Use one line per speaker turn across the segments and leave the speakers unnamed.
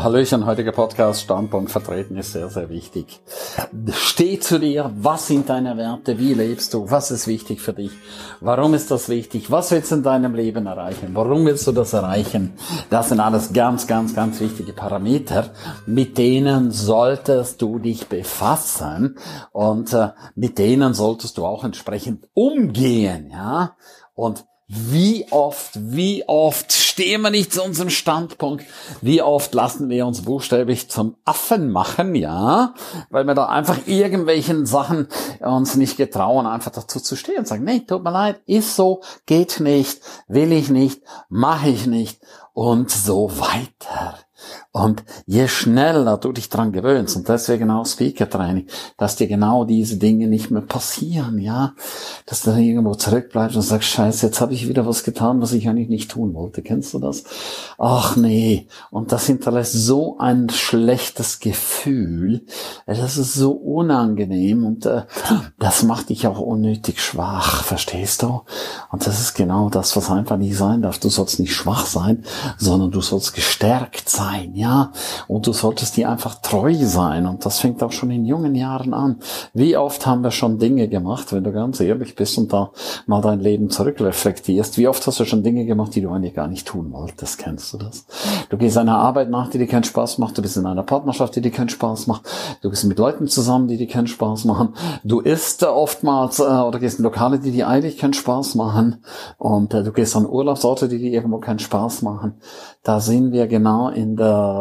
Hallöchen, heutiger Podcast, Standpunkt vertreten ist sehr, sehr wichtig. Steh zu dir, was sind deine Werte, wie lebst du, was ist wichtig für dich, warum ist das wichtig, was willst du in deinem Leben erreichen, warum willst du das erreichen, das sind alles ganz, ganz, ganz wichtige Parameter, mit denen solltest du dich befassen und äh, mit denen solltest du auch entsprechend umgehen, ja, und wie oft, wie oft stehen wir nicht zu unserem Standpunkt? Wie oft lassen wir uns buchstäblich zum Affen machen, ja? Weil wir da einfach irgendwelchen Sachen uns nicht getrauen, einfach dazu zu stehen und sagen, nee, tut mir leid, ist so, geht nicht, will ich nicht, mache ich nicht und so weiter. Und je schneller du dich dran gewöhnst, und deswegen auch Speaker-Training, dass dir genau diese Dinge nicht mehr passieren, ja, dass du dann irgendwo zurückbleibst und sagst, scheiße, jetzt habe ich wieder was getan, was ich eigentlich nicht tun wollte. Kennst du das? Ach nee. Und das hinterlässt so ein schlechtes Gefühl. Das ist so unangenehm und äh, das macht dich auch unnötig schwach, verstehst du? Und das ist genau das, was einfach nicht sein darf. Du sollst nicht schwach sein, sondern du sollst gestärkt sein. Und du solltest dir einfach treu sein. Und das fängt auch schon in jungen Jahren an. Wie oft haben wir schon Dinge gemacht, wenn du ganz ehrlich bist und da mal dein Leben zurückreflektierst. Wie oft hast du schon Dinge gemacht, die du eigentlich gar nicht tun wolltest? Kennst du das? Du gehst einer Arbeit nach, die dir keinen Spaß macht. Du bist in einer Partnerschaft, die dir keinen Spaß macht. Du bist mit Leuten zusammen, die dir keinen Spaß machen. Du isst oftmals äh, oder gehst in Lokale, die dir eigentlich keinen Spaß machen. Und äh, du gehst an Urlaubsorte, die dir irgendwo keinen Spaß machen. Da sind wir genau in der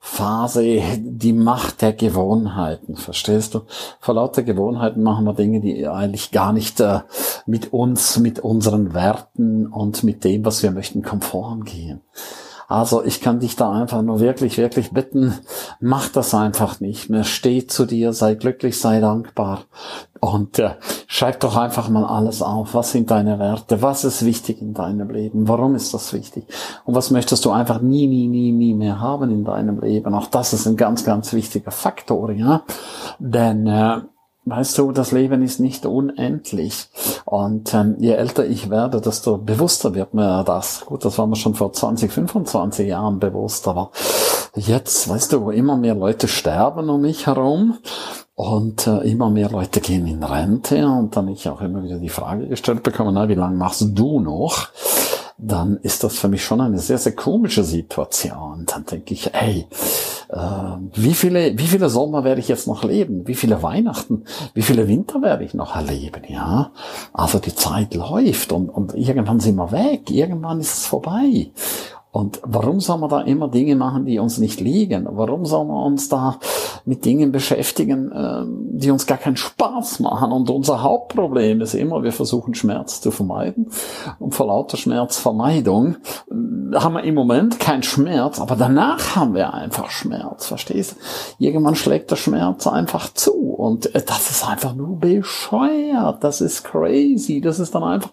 Phase die Macht der Gewohnheiten, verstehst du? Vor lauter Gewohnheiten machen wir Dinge, die eigentlich gar nicht äh, mit uns, mit unseren Werten und mit dem, was wir möchten, konform gehen. Also ich kann dich da einfach nur wirklich, wirklich bitten, mach das einfach nicht mehr. Steh zu dir, sei glücklich, sei dankbar und äh, schreib doch einfach mal alles auf. Was sind deine Werte? Was ist wichtig in deinem Leben? Warum ist das wichtig? Und was möchtest du einfach nie, nie, nie, nie mehr haben in deinem Leben? Auch das ist ein ganz, ganz wichtiger Faktor, ja. Denn äh, Weißt du, das Leben ist nicht unendlich. Und ähm, je älter ich werde, desto bewusster wird mir das. Gut, das war mir schon vor 20, 25 Jahren bewusst, aber jetzt, weißt du, wo immer mehr Leute sterben um mich herum und äh, immer mehr Leute gehen in Rente und dann ich auch immer wieder die Frage gestellt bekomme, na, wie lange machst du noch? Dann ist das für mich schon eine sehr, sehr komische Situation. Dann denke ich, ey, wie viele, wie viele Sommer werde ich jetzt noch leben? Wie viele Weihnachten? Wie viele Winter werde ich noch erleben? Ja, also die Zeit läuft und, und irgendwann sind wir weg. Irgendwann ist es vorbei. Und warum soll man da immer Dinge machen, die uns nicht liegen? Warum soll man uns da mit Dingen beschäftigen, ähm, die uns gar keinen Spaß machen? Und unser Hauptproblem ist immer, wir versuchen Schmerz zu vermeiden. Und vor lauter Schmerzvermeidung äh, haben wir im Moment keinen Schmerz, aber danach haben wir einfach Schmerz, verstehst du? Irgendwann schlägt der Schmerz einfach zu. Und äh, das ist einfach nur bescheuert. Das ist crazy. Das ist dann einfach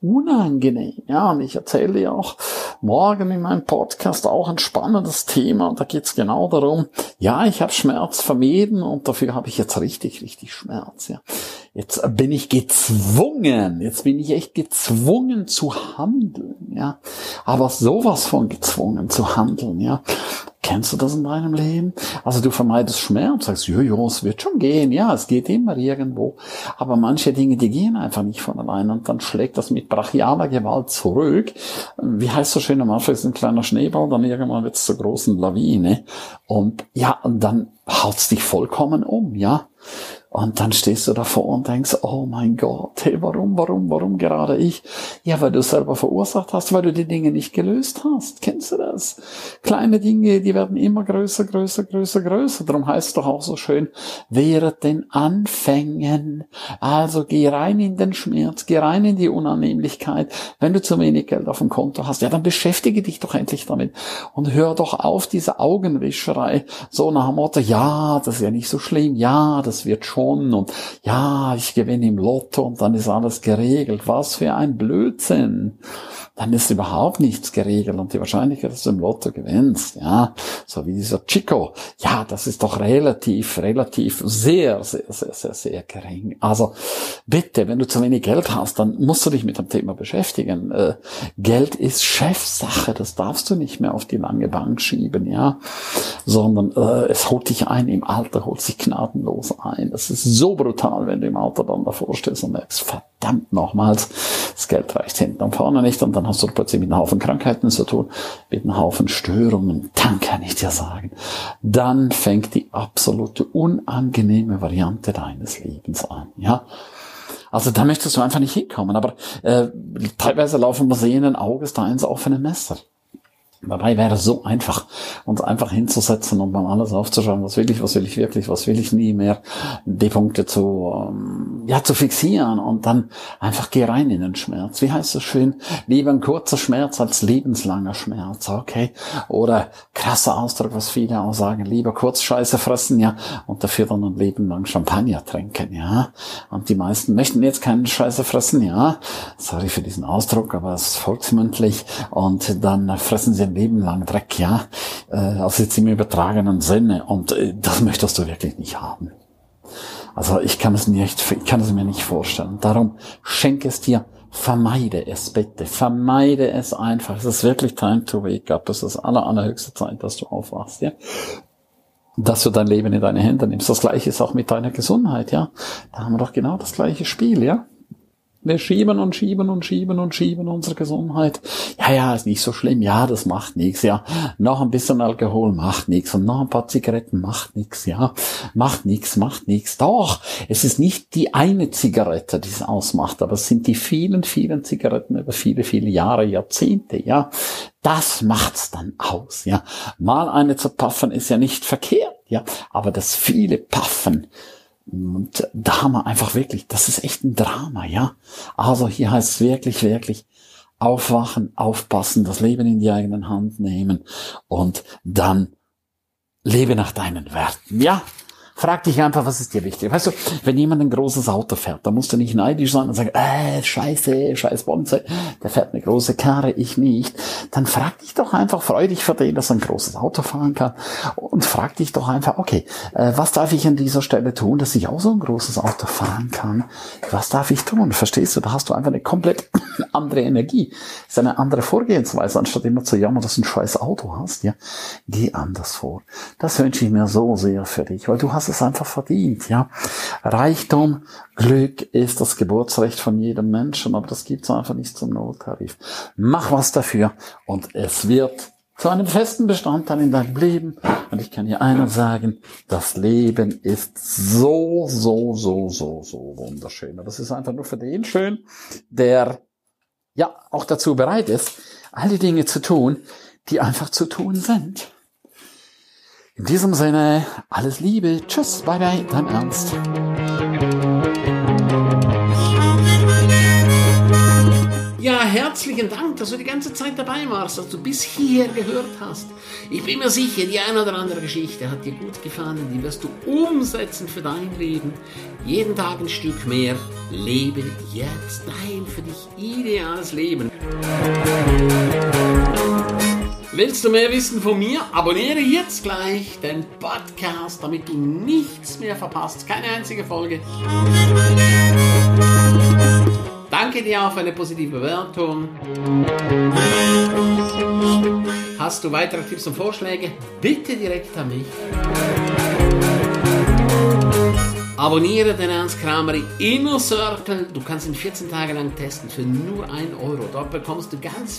unangenehm. Ja, und ich erzähle dir auch morgen in meinem Podcast auch ein spannendes Thema. Da geht es genau darum, ja, ich habe Schmerz vermieden und dafür habe ich jetzt richtig, richtig Schmerz. Ja. Jetzt bin ich gezwungen, jetzt bin ich echt gezwungen zu handeln, ja. Aber sowas von gezwungen zu handeln, ja. Kennst du das in deinem Leben? Also du vermeidest Schmerz, sagst, jojo, es wird schon gehen, ja, es geht immer irgendwo. Aber manche Dinge, die gehen einfach nicht von allein und dann schlägt das mit brachialer Gewalt zurück. Wie heißt so schön, am Anfang ist ein kleiner Schneeball, dann irgendwann wird es zur großen Lawine. Und ja, und dann haut's dich vollkommen um, ja. Und dann stehst du davor und denkst, oh mein Gott, hey, warum, warum, warum gerade ich? Ja, weil du es selber verursacht hast, weil du die Dinge nicht gelöst hast. Kennst du das? Kleine Dinge, die werden immer größer, größer, größer, größer. Darum heißt es doch auch so schön, während den Anfängen. Also geh rein in den Schmerz, geh rein in die Unannehmlichkeit. Wenn du zu wenig Geld auf dem Konto hast, ja, dann beschäftige dich doch endlich damit und hör doch auf diese Augenwischerei. So nach dem Motto, ja, das ist ja nicht so schlimm, ja, das wird schon und ja, ich gewinne im Lotto und dann ist alles geregelt. Was für ein Blödsinn dann ist überhaupt nichts geregelt und die Wahrscheinlichkeit, dass du im Lotto gewinnst, ja, so wie dieser Chico, ja, das ist doch relativ, relativ sehr, sehr, sehr, sehr, sehr gering. Also bitte, wenn du zu wenig Geld hast, dann musst du dich mit dem Thema beschäftigen. Äh, Geld ist Chefsache, das darfst du nicht mehr auf die lange Bank schieben, ja, sondern äh, es holt dich ein, im Alter holt sich gnadenlos ein. Das ist so brutal, wenn du im Alter dann davor stehst und merkst, verdammt nochmals, das Geld reicht hinten und vorne nicht und dann hast du plötzlich mit einem Haufen Krankheiten zu tun, mit einem Haufen Störungen, dann kann ich dir sagen, dann fängt die absolute unangenehme Variante deines Lebens an, ja. Also da möchtest du einfach nicht hinkommen, aber äh, teilweise laufen Museen Auges da ins offene Messer. Dabei wäre es so einfach, uns einfach hinzusetzen und mal alles aufzuschauen, was will ich, was will ich wirklich, was will ich nie mehr, die Punkte zu, ähm, ja, zu fixieren und dann einfach geh rein in den Schmerz. Wie heißt das schön? Lieber ein kurzer Schmerz als lebenslanger Schmerz, okay? Oder krasser Ausdruck, was viele auch sagen, lieber kurz Scheiße fressen, ja, und dafür dann ein Leben lang Champagner trinken, ja? Und die meisten möchten jetzt keinen Scheiße fressen, ja? Sorry für diesen Ausdruck, aber es ist volksmündlich und dann fressen sie Leben lang Dreck, ja. Äh, also jetzt im übertragenen Sinne. Und äh, das möchtest du wirklich nicht haben. Also ich kann es mir nicht, ich kann es mir nicht vorstellen. Darum schenke es dir, vermeide es bitte, vermeide es einfach. Es ist wirklich time to wake up. Es ist aller, allerhöchste Zeit, dass du aufwachst, ja dass du dein Leben in deine Hände nimmst. Das gleiche ist auch mit deiner Gesundheit, ja. Da haben wir doch genau das gleiche Spiel, ja. Wir schieben und schieben und schieben und schieben unsere Gesundheit. Ja, ja, ist nicht so schlimm. Ja, das macht nichts. Ja, noch ein bisschen Alkohol macht nichts und noch ein paar Zigaretten macht nichts. Ja, macht nichts, macht nichts. Doch, es ist nicht die eine Zigarette, die es ausmacht, aber es sind die vielen, vielen Zigaretten über viele, viele Jahre, Jahrzehnte. Ja, das macht's dann aus. Ja, mal eine zu paffen ist ja nicht verkehrt. Ja, aber das viele Paffen und da haben wir einfach wirklich, das ist echt ein Drama, ja. Also hier heißt es wirklich, wirklich aufwachen, aufpassen, das Leben in die eigenen Hand nehmen und dann lebe nach deinen Werten, ja. Frag dich einfach, was ist dir wichtig? Weißt du, wenn jemand ein großes Auto fährt, dann musst du nicht neidisch sein und sagen, äh, scheiße, scheiß Bonze, der fährt eine große Karre, ich nicht. Dann frag dich doch einfach, freu dich für den, dass er ein großes Auto fahren kann und frag dich doch einfach, okay, äh, was darf ich an dieser Stelle tun, dass ich auch so ein großes Auto fahren kann? Was darf ich tun? Verstehst du? Da hast du einfach eine komplett andere Energie. Das ist eine andere Vorgehensweise, anstatt immer zu jammern, dass du ein scheiß Auto hast, ja. Geh anders vor. Das wünsche ich mir so sehr für dich, weil du hast es einfach verdient, ja. Reichtum, Glück ist das Geburtsrecht von jedem Menschen, aber das gibt's einfach nicht zum Nulltarif. Mach was dafür und es wird zu einem festen Bestandteil in deinem Leben. Und ich kann dir eines sagen, das Leben ist so, so, so, so, so wunderschön. Aber es ist einfach nur für den schön, der ja auch dazu bereit ist, all die Dinge zu tun, die einfach zu tun sind. In diesem Sinne, alles Liebe. Tschüss, bye bye, dein Ernst.
Ja, herzlichen Dank, dass du die ganze Zeit dabei warst, dass du bis hierher gehört hast. Ich bin mir sicher, die eine oder andere Geschichte hat dir gut gefallen, die wirst du umsetzen für dein Leben. Jeden Tag ein Stück mehr. Lebe jetzt dein für dich ideales Leben. Willst du mehr wissen von mir? Abonniere jetzt gleich den Podcast, damit du nichts mehr verpasst. Keine einzige Folge. Danke dir auch für eine positive Bewertung. Hast du weitere Tipps und Vorschläge? Bitte direkt an mich. Abonniere den Ernst Kramer Inner Circle. Du kannst ihn 14 Tage lang testen für nur 1 Euro. Dort bekommst du ganz